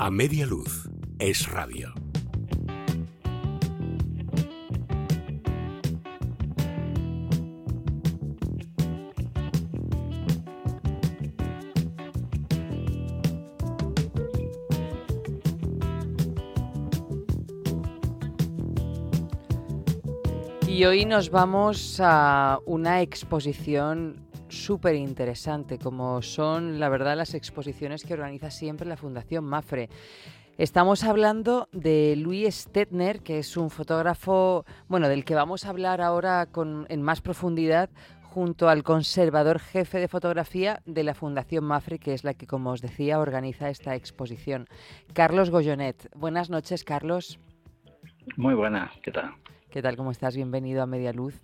A media luz es radio. Y hoy nos vamos a una exposición súper interesante, como son, la verdad, las exposiciones que organiza siempre la Fundación Mafre. Estamos hablando de Luis Stetner, que es un fotógrafo, bueno, del que vamos a hablar ahora con, en más profundidad junto al conservador jefe de fotografía de la Fundación Mafre, que es la que, como os decía, organiza esta exposición. Carlos Goyonet. Buenas noches, Carlos. Muy buenas, ¿qué tal? ¿Qué tal? ¿Cómo estás? Bienvenido a Media Luz.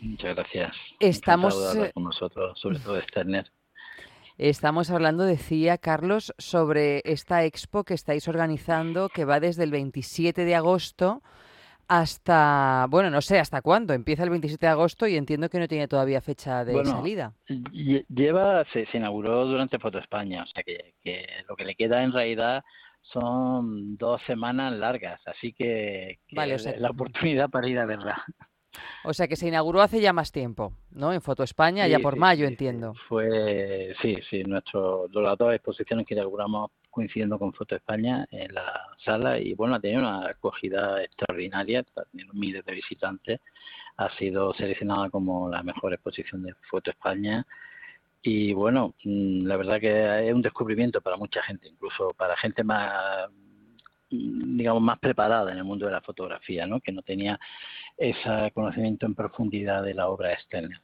Muchas gracias. Estamos con nosotros, sobre todo Sterner. Estamos hablando, decía Carlos, sobre esta expo que estáis organizando, que va desde el 27 de agosto hasta, bueno, no sé hasta cuándo. Empieza el 27 de agosto y entiendo que no tiene todavía fecha de salida. Lleva, se, inauguró durante Foto España, o sea que, lo que le queda en realidad son dos semanas largas, así que, la oportunidad para ir a verla. O sea que se inauguró hace ya más tiempo, ¿no? En Foto España, ya por mayo, entiendo. Fue, sí, sí, nuestro, las dos exposiciones que inauguramos coincidiendo con Foto España en la sala y bueno, ha tenido una acogida extraordinaria, ha tenido miles de visitantes, ha sido seleccionada como la mejor exposición de Foto España y bueno, mm, la verdad que es un descubrimiento para mucha gente, incluso para gente más digamos más preparada en el mundo de la fotografía, ¿no? que no tenía ese conocimiento en profundidad de la obra externa.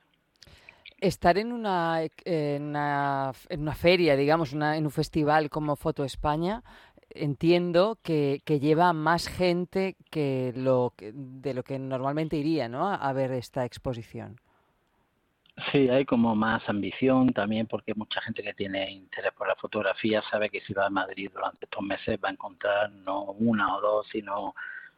Estar en una, en una, en una feria, digamos, en un festival como Foto España, entiendo que, que lleva más gente que lo de lo que normalmente iría ¿no? a ver esta exposición. Sí, hay como más ambición también porque mucha gente que tiene interés por la fotografía sabe que si va a Madrid durante estos meses va a encontrar no una o dos, sino,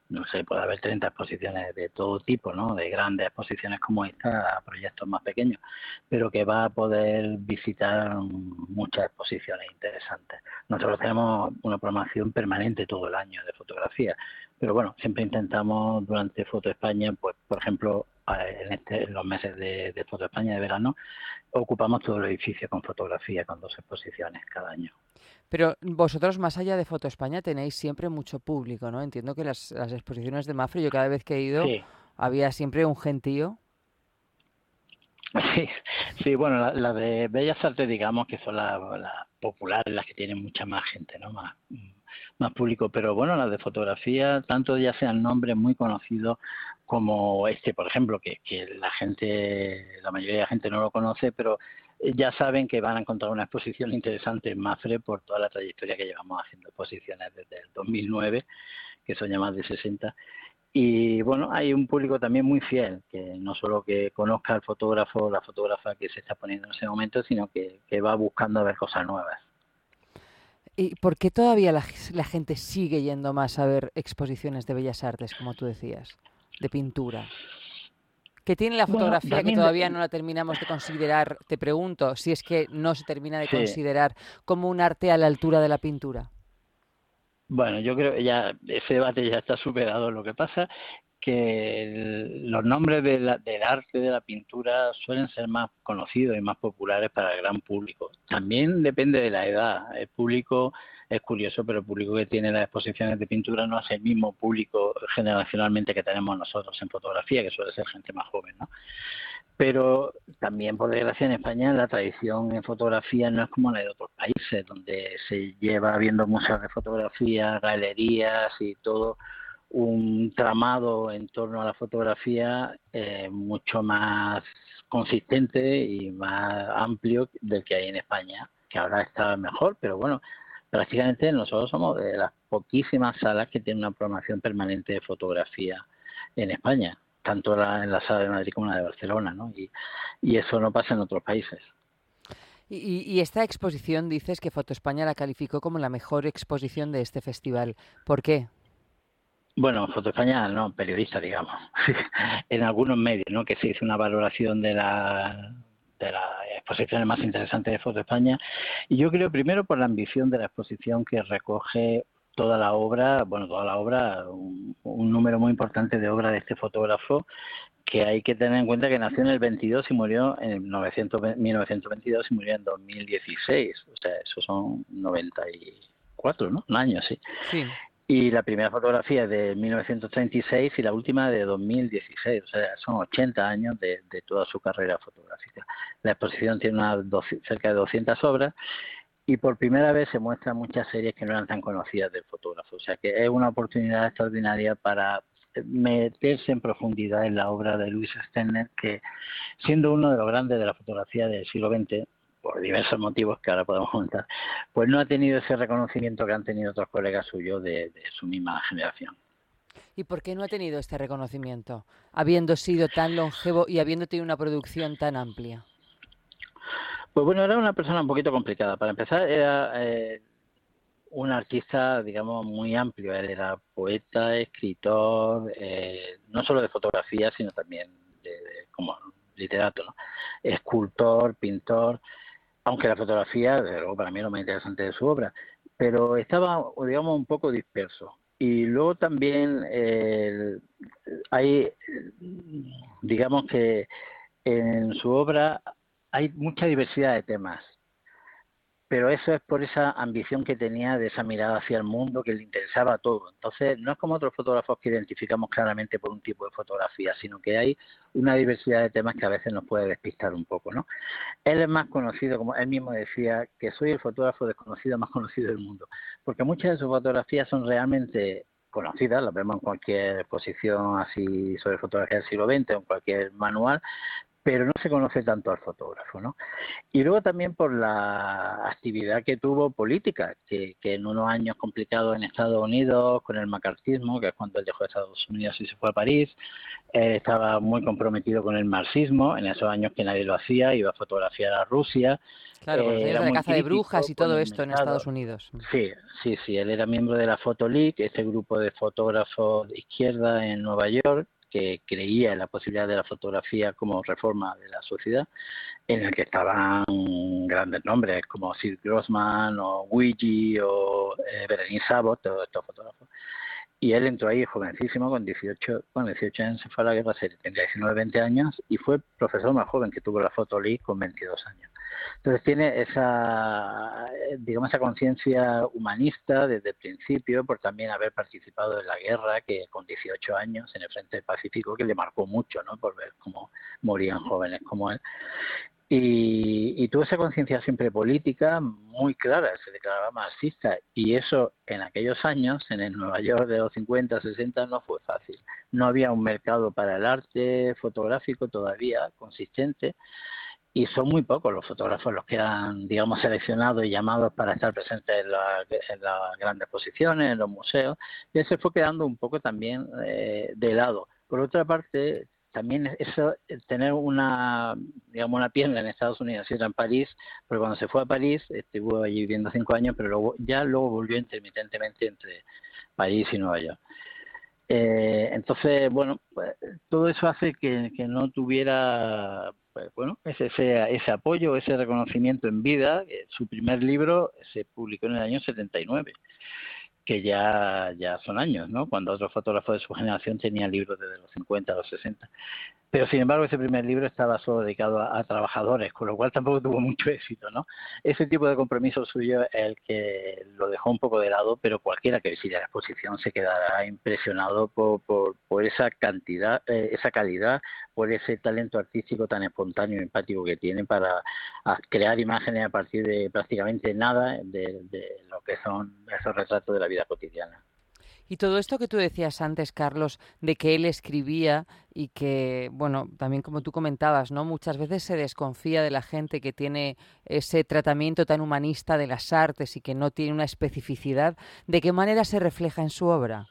no sé, puede haber 30 exposiciones de todo tipo, ¿no? De grandes exposiciones como esta a proyectos más pequeños, pero que va a poder visitar muchas exposiciones interesantes. Nosotros tenemos una programación permanente todo el año de fotografía, pero bueno, siempre intentamos durante Foto España, pues por ejemplo, en, este, los meses de, de Foto España de verano, ocupamos todo el edificio con fotografía, con dos exposiciones cada año. Pero vosotros, más allá de Foto España, tenéis siempre mucho público, ¿no? Entiendo que las, exposiciones de Mafre, yo cada vez que he ido, había siempre un gentío. Sí, sí bueno, las la de Bellas Artes, digamos que son las populares, las que tienen mucha más gente, ¿no? Más, más público, pero bueno, las de fotografía, tanto ya sean nombres muy conocidos como este, por ejemplo, que, la gente, la mayoría de la gente no lo conoce, pero ya saben que van a encontrar una exposición interesante en Mafre por toda la trayectoria que llevamos haciendo exposiciones desde el 2009, que son ya más de 60. Y bueno, hay un público también muy fiel, que no solo que conozca al fotógrafo o la fotógrafa que se está poniendo en ese momento, sino que, que va buscando a ver cosas nuevas. ¿Y por qué todavía la, gente sigue yendo más a ver exposiciones de bellas artes, como tú decías, de pintura? ¿Qué tiene la fotografía que todavía no la terminamos de considerar? Te pregunto, si es que no se termina de considerar como un arte a la altura de la pintura. Bueno, yo creo que ya ese debate ya está superado. Lo que pasa que los nombres del arte de la pintura suelen ser más conocidos y más populares para el gran público. También depende de la edad. El público es curioso, pero el público que tiene las exposiciones de pintura no es el mismo público generacionalmente que tenemos nosotros en fotografía, que suele ser gente más joven, ¿no? Pero también, por desgracia, en España la tradición en fotografía no es como la de otros países, donde se lleva viendo museos de fotografía, galerías y todo un tramado en torno a la fotografía eh, mucho más consistente y más amplio del que hay en España, que ahora está mejor, pero bueno, prácticamente nosotros somos de las poquísimas salas que tienen una programación permanente de fotografía en España, tanto en la sala de Madrid como en la de Barcelona, ¿no? Y, y eso no pasa en otros países. Y, y, esta exposición dices que Foto España la calificó como la mejor exposición de este festival. ¿Por qué? Bueno, Foto España no, periodista, digamos. en algunos medios, ¿no? Que se hizo una valoración de la de las exposiciones más interesantes de Foto España. Y yo creo primero por la ambición de la exposición que recoge toda la obra, bueno, toda la obra, un, número muy importante de obra de este fotógrafo que hay que tener en cuenta que nació en el 22 y murió en 1922 y murió en 2016. O sea, eso son 94, ¿no? Un año, sí. sí. Y la primera fotografía es de 1936 y la última de 2016. O sea, son 80 años de, de toda su carrera fotográfica. La exposición tiene una, cerca de 200 obras y por primera vez se muestran muchas series que no eran tan conocidas del fotógrafo. O sea que es una oportunidad extraordinaria para meterse en profundidad en la obra de Luis Stenner, que siendo uno de los grandes de la fotografía del siglo XX, por diversos motivos que ahora podemos contar, pues no ha tenido ese reconocimiento que han tenido otros colegas suyos de, de su misma generación. ¿Y por qué no ha tenido este reconocimiento, habiendo sido tan longevo y habiendo tenido una producción tan amplia? Pues bueno, era una persona un poquito complicada. Para empezar, era eh, un artista, digamos, muy amplio. Él era poeta, escritor, eh, no solo de fotografía, sino también de, como literato, ¿no? escultor, pintor, aunque la fotografía, desde luego, para mí es lo más interesante de su obra, pero estaba, digamos, un poco disperso. Y luego también hay, digamos que en su obra hay mucha diversidad de temas, pero eso es por esa ambición que tenía de esa mirada hacia el mundo que le interesaba todo. Entonces, no es como otros fotógrafos que identificamos claramente por un tipo de fotografía, sino que hay una diversidad de temas que a veces nos puede despistar un poco, ¿no? Él es más conocido, como él mismo decía, que soy el fotógrafo desconocido más conocido del mundo, porque muchas de sus fotografías son realmente conocidas, las vemos en cualquier exposición así sobre fotografía del siglo XX o en cualquier manual, pero no se conoce tanto al fotógrafo, ¿no? Y luego también por la actividad que tuvo política, que, en unos años complicados en Estados Unidos, con el macartismo, que es cuando él dejó Estados Unidos y se fue a París, eh, estaba muy comprometido con el marxismo, en esos años que nadie lo hacía, iba a fotografiar a Rusia. Claro, eh, la caza de brujas y todo esto en Estados Unidos. Sí, sí, sí, él era miembro de la Photo League, este grupo de fotógrafos de izquierda en Nueva York, que creía en la posibilidad de la fotografía como reforma de la sociedad, en el que estaban grandes nombres como Sid Grossman o Luigi o eh, Berenice Abbott, todos estos fotógrafos. Y él entró ahí jovencísimo, con 18, con 18 años se fue a la guerra, tenía 19, 20 años, y fue profesor más joven que tuvo la Foto League con 22 años. Entonces tiene esa, digamos, esa conciencia humanista desde el principio, por también haber participado en la guerra, que con 18 años en el Frente Pacífico, que le marcó mucho, ¿no? Por ver cómo morían jóvenes como él. Y, y tuvo esa conciencia siempre política muy clara, se declaraba marxista, y eso en aquellos años, en el Nueva York de los 50, 60, no fue fácil. No había un mercado para el arte fotográfico todavía consistente, y son muy pocos los fotógrafos los que han, digamos, seleccionado y llamados para estar presentes en, las grandes exposiciones, en los museos, y se fue quedando un poco también eh, de lado. Por otra parte, también eso, tener una, digamos, una pierna en Estados Unidos, y en París, porque cuando se fue a París, estuvo allí viviendo cinco años, pero luego, ya luego volvió intermitentemente entre París y Nueva York. Eh, entonces, bueno, pues, todo eso hace que, que no tuviera pues, bueno, ese, ese, apoyo, ese reconocimiento en vida. Eh, su primer libro se publicó en el año 79, que ya, ya son años, ¿no? Cuando otros fotógrafos de su generación tenían libros desde los 50 a los 60. Pero sin embargo ese primer libro estaba solo dedicado a, trabajadores, con lo cual tampoco tuvo mucho éxito, ¿no? Ese tipo de compromiso suyo es el que lo dejó un poco de lado, pero cualquiera que visite la exposición se quedará impresionado por, por, esa cantidad, eh, esa calidad, por ese talento artístico tan espontáneo y empático que tiene para crear imágenes a partir de prácticamente nada de lo que son esos retratos de la vida cotidiana. Y todo esto que tú decías antes, Carlos, de que él escribía y que, bueno, también como tú comentabas, ¿no? Muchas veces se desconfía de la gente que tiene ese tratamiento tan humanista de las artes y que no tiene una especificidad. ¿De qué manera se refleja en su obra?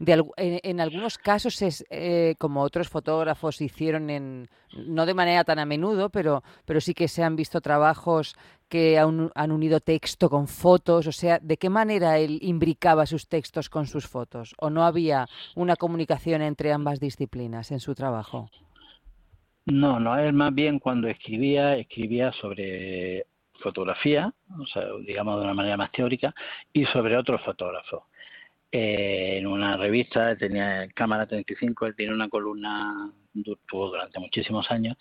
En, algunos casos es eh, como otros fotógrafos hicieron en no de manera tan a menudo pero pero sí que se han visto trabajos que han, han, unido texto con fotos o sea de qué manera él imbricaba sus textos con sus fotos o no había una comunicación entre ambas disciplinas en su trabajo No, no, él más bien cuando escribía, escribía sobre fotografía, o sea, digamos de una manera más teórica, y sobre otros fotógrafos. Eh, en una revista, tenía Cámara 35, él tiene una columna, tuvo durante muchísimos años,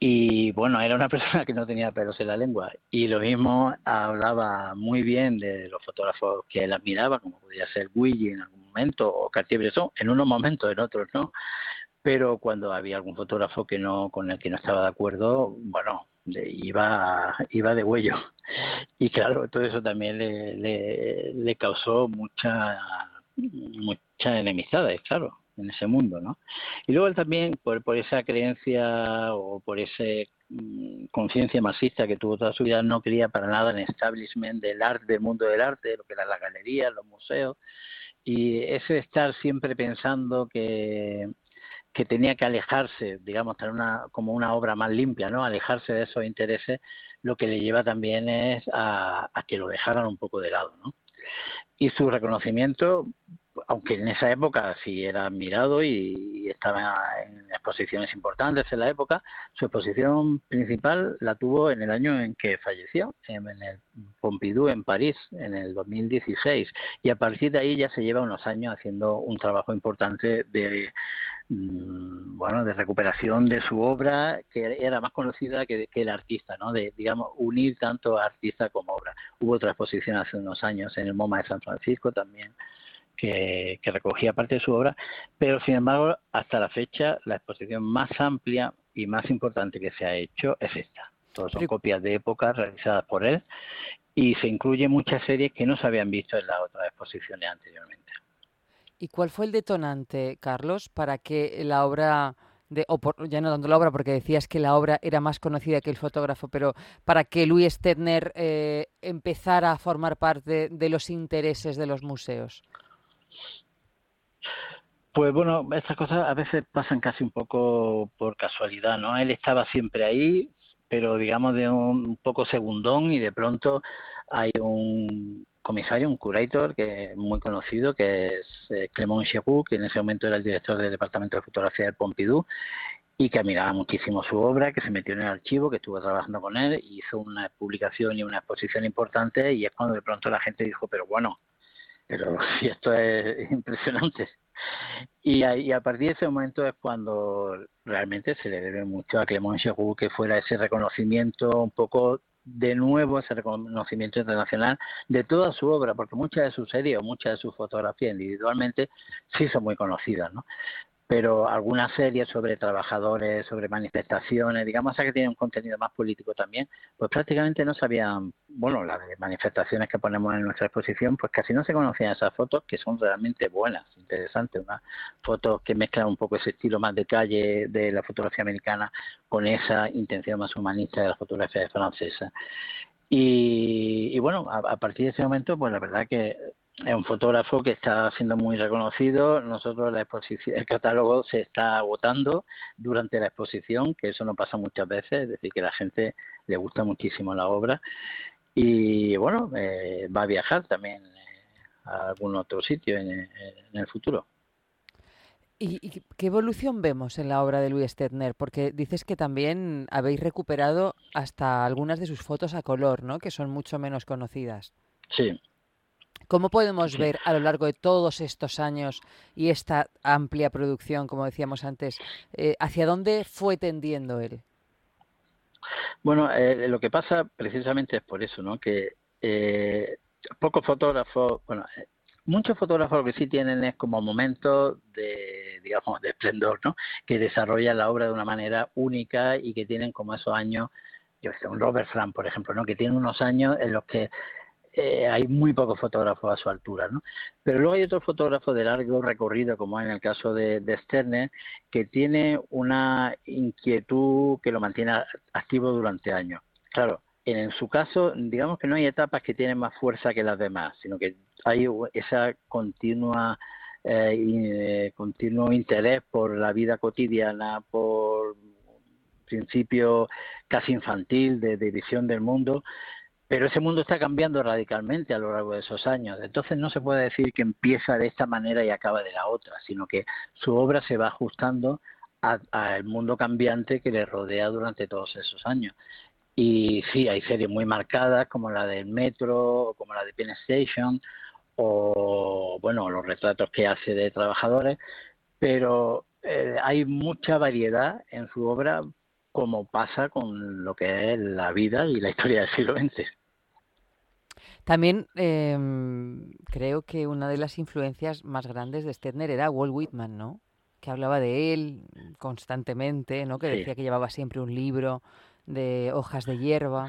y bueno, era una persona que no tenía pelos en la lengua. Y lo mismo hablaba muy bien de los fotógrafos que él admiraba, como podía ser Guille en algún momento, o Cartier-Bresson, en unos momentos, en otros no. Pero cuando había algún fotógrafo que no con el que no estaba de acuerdo, bueno, iba, iba de huello. Y claro, todo eso también le, le, causó mucha, mucha enemistad, claro, en ese mundo, ¿no? Y luego él también, por, por esa creencia o por esa mm, conciencia marxista que tuvo toda su vida, no quería para nada el establishment del arte, del mundo del arte, lo que eran las galerías, los museos, y ese estar siempre pensando que que tenía que alejarse, digamos, tener una, como una obra más limpia, ¿no? Alejarse de esos intereses, lo que le lleva también es a, que lo dejaran un poco de lado, ¿no? Y su reconocimiento, aunque en esa época sí era admirado y, estaba en exposiciones importantes en la época, su exposición principal la tuvo en el año en que falleció, en el Pompidou en París, en el 2016. Y a partir de ahí ya se lleva unos años haciendo un trabajo importante de bueno, de recuperación de su obra, que era más conocida que, que, el artista, ¿no? De, digamos, unir tanto artista como obra. Hubo otra exposición hace unos años en el MoMA de San Francisco también, que, recogía parte de su obra, pero sin embargo, hasta la fecha, la exposición más amplia y más importante que se ha hecho es esta. Todas son copias de época realizadas por él y se incluyen muchas series que no se habían visto en las otras exposiciones anteriormente. ¿Y cuál fue el detonante, Carlos, para que la obra de, o ya no dando la obra, porque decías que la obra era más conocida que el fotógrafo, pero para que Louis Stetner eh, empezara a formar parte de los intereses de los museos? Pues bueno, estas cosas a veces pasan casi un poco por casualidad, ¿no? Él estaba siempre ahí, pero digamos de un poco segundón y de pronto hay un comisario, un curator que muy conocido, que es eh, Clément Cherou, que en ese momento era el director del Departamento de Fotografía del Pompidou y que admiraba muchísimo su obra, que se metió en el archivo, que estuvo trabajando con él, hizo una publicación y una exposición importante y es cuando de pronto la gente dijo, pero bueno, pero si esto es impresionante. Y a, y a, partir de ese momento es cuando realmente se le debe mucho a Clément Cherou que fuera ese reconocimiento un poco de nuevo ese reconocimiento internacional de toda su obra, porque muchas de sus series o muchas de sus fotografías individualmente sí son muy conocidas, ¿no? Pero algunas series sobre trabajadores, sobre manifestaciones, digamos que tienen un contenido más político también, pues prácticamente no sabían, bueno, las manifestaciones que ponemos en nuestra exposición, pues casi no se conocían esas fotos que son realmente buenas, interesantes, unas fotos que mezclan un poco ese estilo más de calle de la fotografía americana con esa intención más humanista de la fotografía francesa. Y, y bueno, a partir de ese momento, pues la verdad que es un fotógrafo que está siendo muy reconocido. Nosotros la exposición, el catálogo se está agotando durante la exposición, que eso no pasa muchas veces, es decir, que la gente le gusta muchísimo la obra y bueno, eh, va a viajar también eh, a algún otro sitio en, en el futuro. ¿Y, ¿Y, qué evolución vemos en la obra de Louis Stetner? Porque dices que también habéis recuperado hasta algunas de sus fotos a color, ¿no? Que son mucho menos conocidas. Sí, ¿Cómo podemos ver a lo largo de todos estos años y esta amplia producción, como decíamos antes, eh, hacia dónde fue tendiendo él? Bueno, eh, lo que pasa precisamente es por eso, ¿no? Que eh, pocos fotógrafos, bueno, eh, muchos fotógrafos lo que sí tienen es como momentos de, digamos, de esplendor, ¿no? Que desarrollan la obra de una manera única y que tienen como esos años, yo sé, un Robert Frank, por ejemplo, ¿no? Que tiene unos años en los que eh, hay muy pocos fotógrafos a su altura, ¿no? Pero luego hay otros fotógrafos de largo recorrido, como en el caso de, de Sterner, que tiene una inquietud que lo mantiene activo durante años. Claro, en su caso, digamos que no hay etapas que tienen más fuerza que las demás, sino que hay esa continua eh, eh, continuo interés por la vida cotidiana, por principio casi infantil de, de visión del mundo pero ese mundo está cambiando radicalmente a lo largo de esos años. Entonces no se puede decir que empieza de esta manera y acaba de la otra, sino que su obra se va ajustando al mundo cambiante que le rodea durante todos esos años. Y sí, hay series muy marcadas como la del Metro, como la de Penn Station, o bueno, los retratos que hace de trabajadores, pero eh, hay mucha variedad en su obra como pasa con lo que es la vida y la historia del siglo XX. También em, creo que una de las influencias más grandes de Stetner era Walt Whitman, ¿no? Que hablaba de él constantemente, ¿no? Que decía que llevaba siempre un libro de hojas de hierba.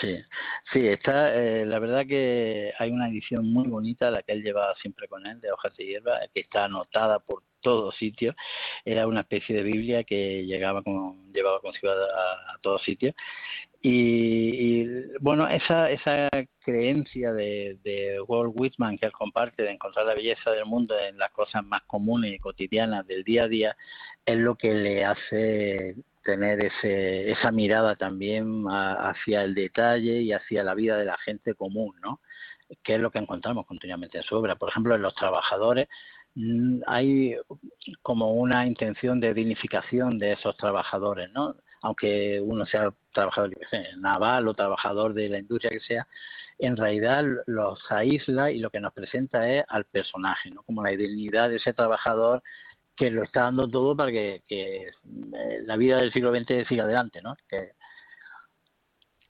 Sí, sí, está, eh, la verdad que hay una edición muy bonita, la que él llevaba siempre con él, de hojas de hierba, que está anotada por todos sitios. Era una especie de Biblia que llegaba con, llevaba consigo a, a todos sitios. Y, bueno, esa, esa creencia de, de Walt Whitman que él comparte de encontrar la belleza del mundo en las cosas más comunes y cotidianas del día a día es lo que le hace tener ese, esa mirada también hacia el detalle y hacia la vida de la gente común, ¿no? que es lo que encontramos continuamente en su obra. Por ejemplo, en los trabajadores hay como una intención de dignificación de esos trabajadores, ¿no? Aunque uno sea trabajador naval o trabajador de la industria que sea, en realidad los aísla y lo que nos presenta es al personaje, ¿no? Como la dignidad de ese trabajador que lo está dando todo para que, eh, la vida del siglo XX siga adelante, ¿no?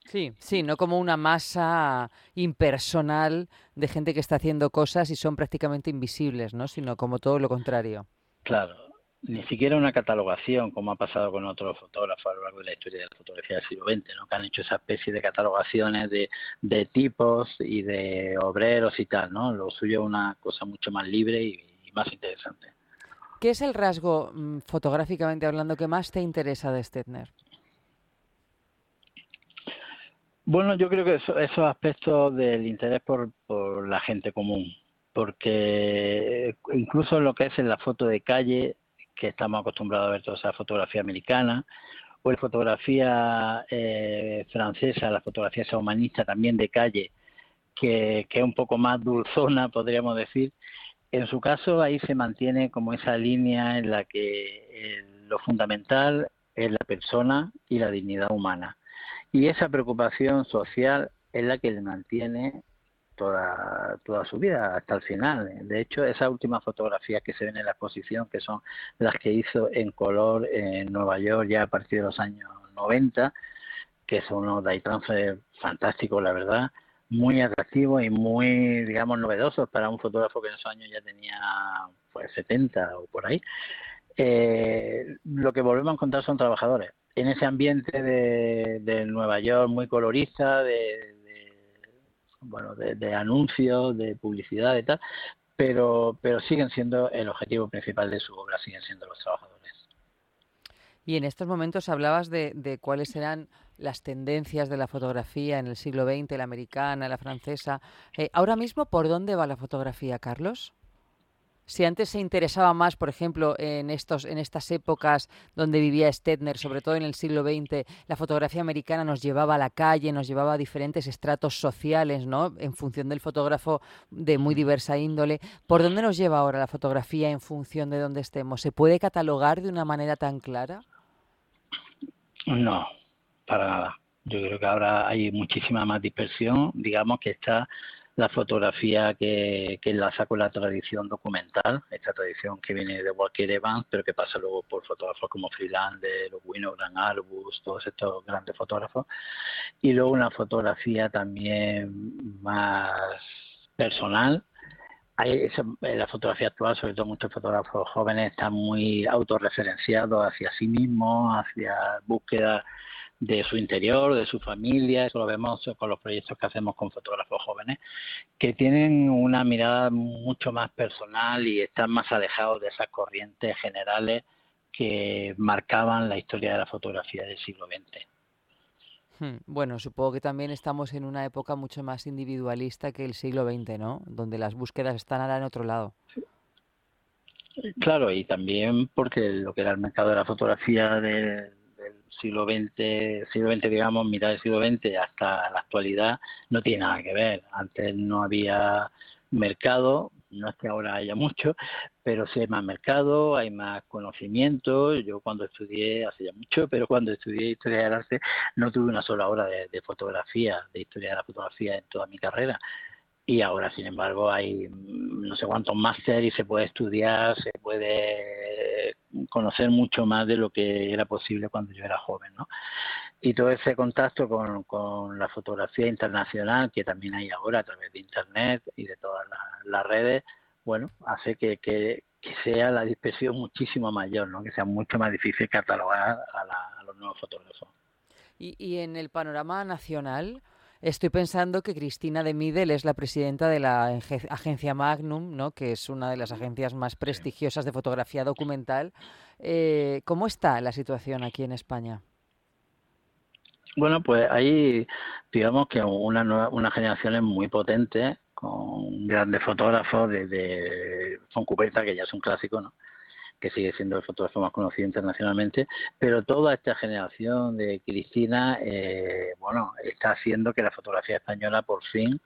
Sí, sí, no como una masa impersonal de gente que está haciendo cosas y son prácticamente invisibles, ¿no? Sino como todo lo contrario. Claro, ni siquiera una catalogación como ha pasado con otros fotógrafos a lo largo de la historia de la fotografía del siglo XX, ¿no? que han hecho esa especie de catalogaciones de, de tipos y de obreros y tal. ¿no? Lo suyo es una cosa mucho más libre y más interesante. ¿Qué es el rasgo, mm, fotográficamente hablando, que más te interesa de Stetner? Bueno, yo creo que esos aspectos del interés por, la gente común, porque incluso lo que es en la foto de calle, que estamos acostumbrados a ver toda esa fotografía americana, o la fotografía eh, francesa, la fotografía esa humanista también de calle, que, que es un poco más dulzona, podríamos decir, en su caso, ahí se mantiene como esa línea en la que eh, lo fundamental es la persona y la dignidad humana. Y esa preocupación social es la que le mantiene toda, toda su vida hasta el final. De hecho, esas últimas fotografías que se ven en la exposición, que son las que hizo en color en Nueva York ya a partir de los años 90, que son unos day transfer fantásticos, la verdad, muy atractivos y muy, digamos, novedosos para un fotógrafo que en esos años ya tenía pues 70 o por ahí. Eh, lo que volvemos a encontrar son trabajadores. En ese ambiente de, Nueva York muy colorista, de, bueno, de, anuncios, de publicidad y tal, pero, pero siguen siendo el objetivo principal de su obra, siguen siendo los trabajadores. Y en estos momentos hablabas de, de cuáles eran las tendencias de la fotografía en el siglo XX, la americana, la francesa. Eh, ahora mismo, ¿por dónde va la fotografía, Carlos? Si antes se interesaba más, por ejemplo, en estos, en estas épocas donde vivía Stetner, sobre todo en el siglo XX, la fotografía americana nos llevaba a la calle, nos llevaba a diferentes estratos sociales, ¿no? En función del fotógrafo de muy diversa índole. ¿Por dónde nos lleva ahora la fotografía en función de dónde estemos? ¿Se puede catalogar de una manera tan clara? No, para nada. Yo creo que ahora hay muchísima más dispersión, digamos que está la fotografía que, que enlaza con la tradición documental, esta tradición que viene de Walker Evans, pero que pasa luego por fotógrafos como Freelander, Winogrand Arbus, todos estos grandes fotógrafos, y luego una fotografía también más personal. Hay la fotografía actual, sobre todo muchos fotógrafos jóvenes, están muy autorreferenciados hacia sí mismos, hacia búsqueda de su interior, de su familia, eso lo vemos con los proyectos que hacemos con fotógrafos jóvenes, que tienen una mirada mucho más personal y están más alejados de esas corrientes generales que marcaban la historia de la fotografía del siglo XX. Hmm, bueno, supongo que también estamos en una época mucho más individualista que el siglo XX, ¿no? Donde las búsquedas están ahora en otro lado. Claro, y también porque lo que era el mercado de la fotografía de, siglo XX, siglo XX, digamos, mitad del siglo XX hasta la actualidad, no tiene nada que ver. Antes no había mercado, no es que ahora haya mucho, pero sí hay más mercado, hay más conocimiento. Yo cuando estudié, hace ya mucho, pero cuando estudié historia del arte no tuve una sola hora de, fotografía, de historia de la fotografía en toda mi carrera. Y ahora, sin embargo, hay no sé cuántos máster y se puede estudiar, se puede conocer mucho más de lo que era posible cuando yo era joven, ¿no? Y todo ese contacto con, con la fotografía internacional que también hay ahora a través de Internet y de todas las redes, bueno, hace que, que, sea la dispersión muchísimo mayor, ¿no? que sea mucho más difícil catalogar a, los nuevos fotógrafos. Y, y, en el panorama nacional, estoy pensando que Cristina de Midel es la presidenta de la agencia Magnum, ¿no? que es una de las agencias más prestigiosas de fotografía documental. Eh, ¿Cómo está la situación aquí en España? Bueno, pues hay, digamos que una, nueva, una generación muy potente con grandes fotógrafos desde Foncuberta, que ya es un clásico, ¿no? Que sigue siendo el fotógrafo más conocido internacionalmente, pero toda esta generación de Cristina, eh, bueno, está haciendo que la fotografía española por fin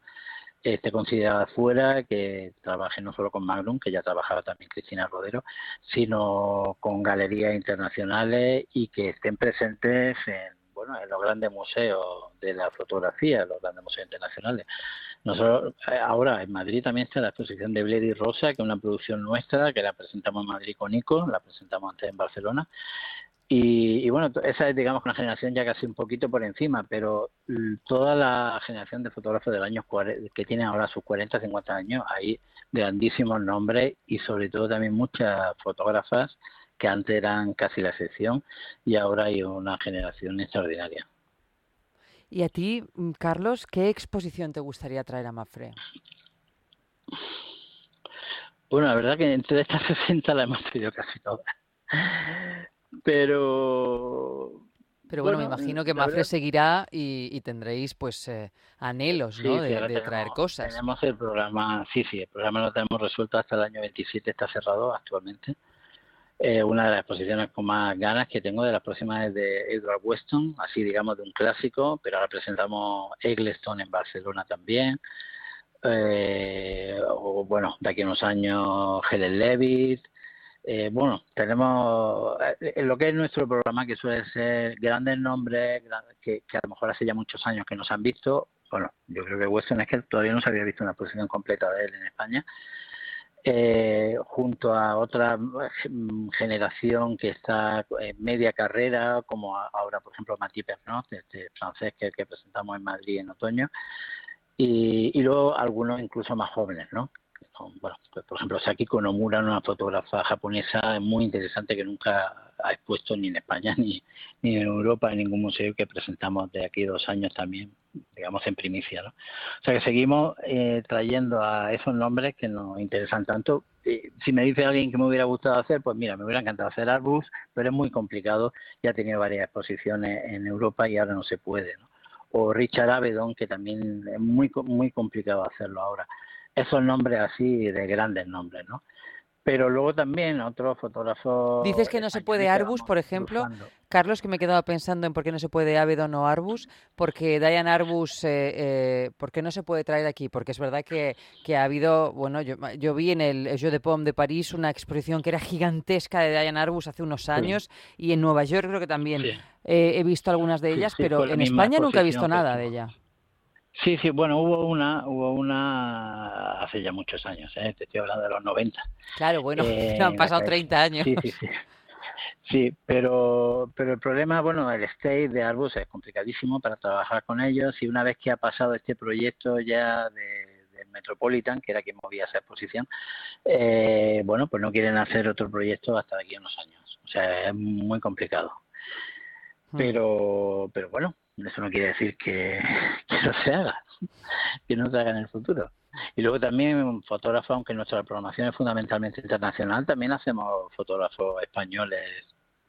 esté considerada fuera, que trabaje no solo con Magnum, que ya trabajaba también Cristina Rodero, sino con galerías internacionales y que estén presentes en, bueno, en los grandes museos de la fotografía, los grandes museos internacionales. Nosotros eh, ahora en Madrid también está la exposición de Bledy Rosa, que es una producción nuestra, que la presentamos en Madrid con Nico, la presentamos antes en Barcelona. Y, bueno, esa es, digamos, una generación ya casi un poquito por encima, pero toda la generación de fotógrafos del año que tienen ahora sus 40, 50 años, hay grandísimos nombres y sobre todo también muchas fotógrafas que antes eran casi la excepción y ahora hay una generación extraordinaria. Y a ti, mm, Carlos, ¿qué exposición te gustaría traer a Mafre? Bueno, la verdad que entre estas 60 la hemos traído casi todas. Pero... Pero bueno, me imagino que Mafre seguirá y, tendréis pues eh, anhelos, ¿no? de, traer cosas. Tenemos el programa, sí, sí, el programa lo tenemos resuelto hasta el año 27, está cerrado actualmente. Eh, una de las exposiciones con más ganas que tengo de las próximas es de Edward Weston, así digamos de un clásico, pero ahora presentamos Eggleston en Barcelona también. Eh, o bueno, de aquí a unos años Helen Levitt. Eh, bueno, tenemos en lo que es nuestro programa, que suele ser grandes nombres que, que, a lo mejor hace ya muchos años que nos han visto. Bueno, yo creo que Weston es que todavía no se había visto una exposición completa de él en España eh, junto a otra mm, generación que está en media carrera, como ahora, por ejemplo, Mathieu Pernot, este francés que, que presentamos en Madrid en otoño, y, y luego algunos incluso más jóvenes, ¿no? Bueno, pues, por ejemplo, Sakiko Nomura, una fotógrafa japonesa muy interesante que nunca ha expuesto ni en España ni, ni en Europa en ningún museo que presentamos de aquí dos años también, digamos, en primicia. ¿no? O sea que seguimos eh, trayendo a esos nombres que nos interesan tanto. si me dice alguien que me hubiera gustado hacer, pues mira, me hubiera encantado hacer Arbus, pero es muy complicado. Ya tenido varias exposiciones en Europa y ahora no se puede. ¿no? O Richard Avedon, que también es muy, muy complicado hacerlo ahora esos nombres así de grandes nombres, ¿no? Pero luego también otros fotógrafos... Dices que no se puede Arbus, por ejemplo. Carlos, que me he quedado pensando en por qué no se puede Avedon o Arbus, porque Diane Arbus, eh, eh, ¿por qué no se puede traer aquí? Porque es verdad que, que ha habido, bueno, yo, yo, vi en el Jeu de Pomme de París una exposición que era gigantesca de Diane Arbus hace unos años y en Nueva York creo que también eh, he visto algunas de ellas, pero en España nunca he visto nada de ella. Sí, sí, bueno, hubo una, hubo una hace ya muchos años, ¿eh? te estoy hablando de los 90. Claro, bueno, eh, han pasado 30 años. Sí, sí, sí. Sí, pero, pero el problema, bueno, el state de Arbus es complicadísimo para trabajar con ellos y una vez que ha pasado este proyecto ya de, Metropolitan, que era quien movía esa exposición, eh, bueno, pues no quieren hacer otro proyecto hasta aquí unos años. O sea, es muy complicado. Hmm. Pero, pero bueno, eso no quiere decir que, no se haga, que no se haga en el futuro. Y luego también fotógrafos, aunque nuestra programación es fundamentalmente internacional, también hacemos fotógrafos españoles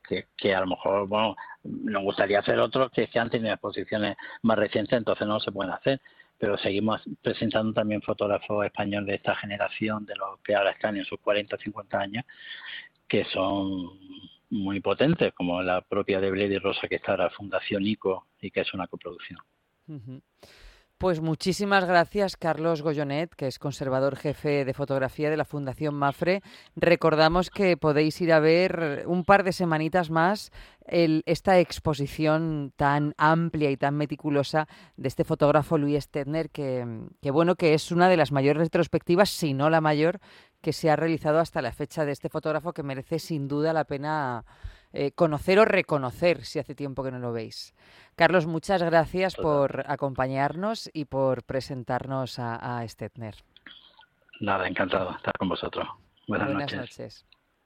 que, que a lo mejor, bueno, nos gustaría hacer otros que, que han tenido exposiciones más recientes, entonces no se pueden hacer. Pero seguimos presentando también fotógrafos españoles de esta generación, de los que ahora están en sus 40 o 50 años, que son muy potentes, como la propia de Bledy Rosa, que está ahora Fundación ICO y que es una coproducción. Pues muchísimas gracias, Carlos Goyonet, que es conservador jefe de fotografía de la Fundación Mafre. Recordamos que podéis ir a ver un par de semanitas más esta exposición tan amplia y tan meticulosa de este fotógrafo Luis Stedner, que, que, bueno, que es una de las mayores retrospectivas, si no la mayor, que se ha realizado hasta la fecha de este fotógrafo, que merece sin duda la pena eh, conocer o reconocer si hace tiempo que no lo veis. Carlos, muchas gracias por acompañarnos y por presentarnos a, a Stetner. Nada, encantado de estar con vosotros. Buenas, noches.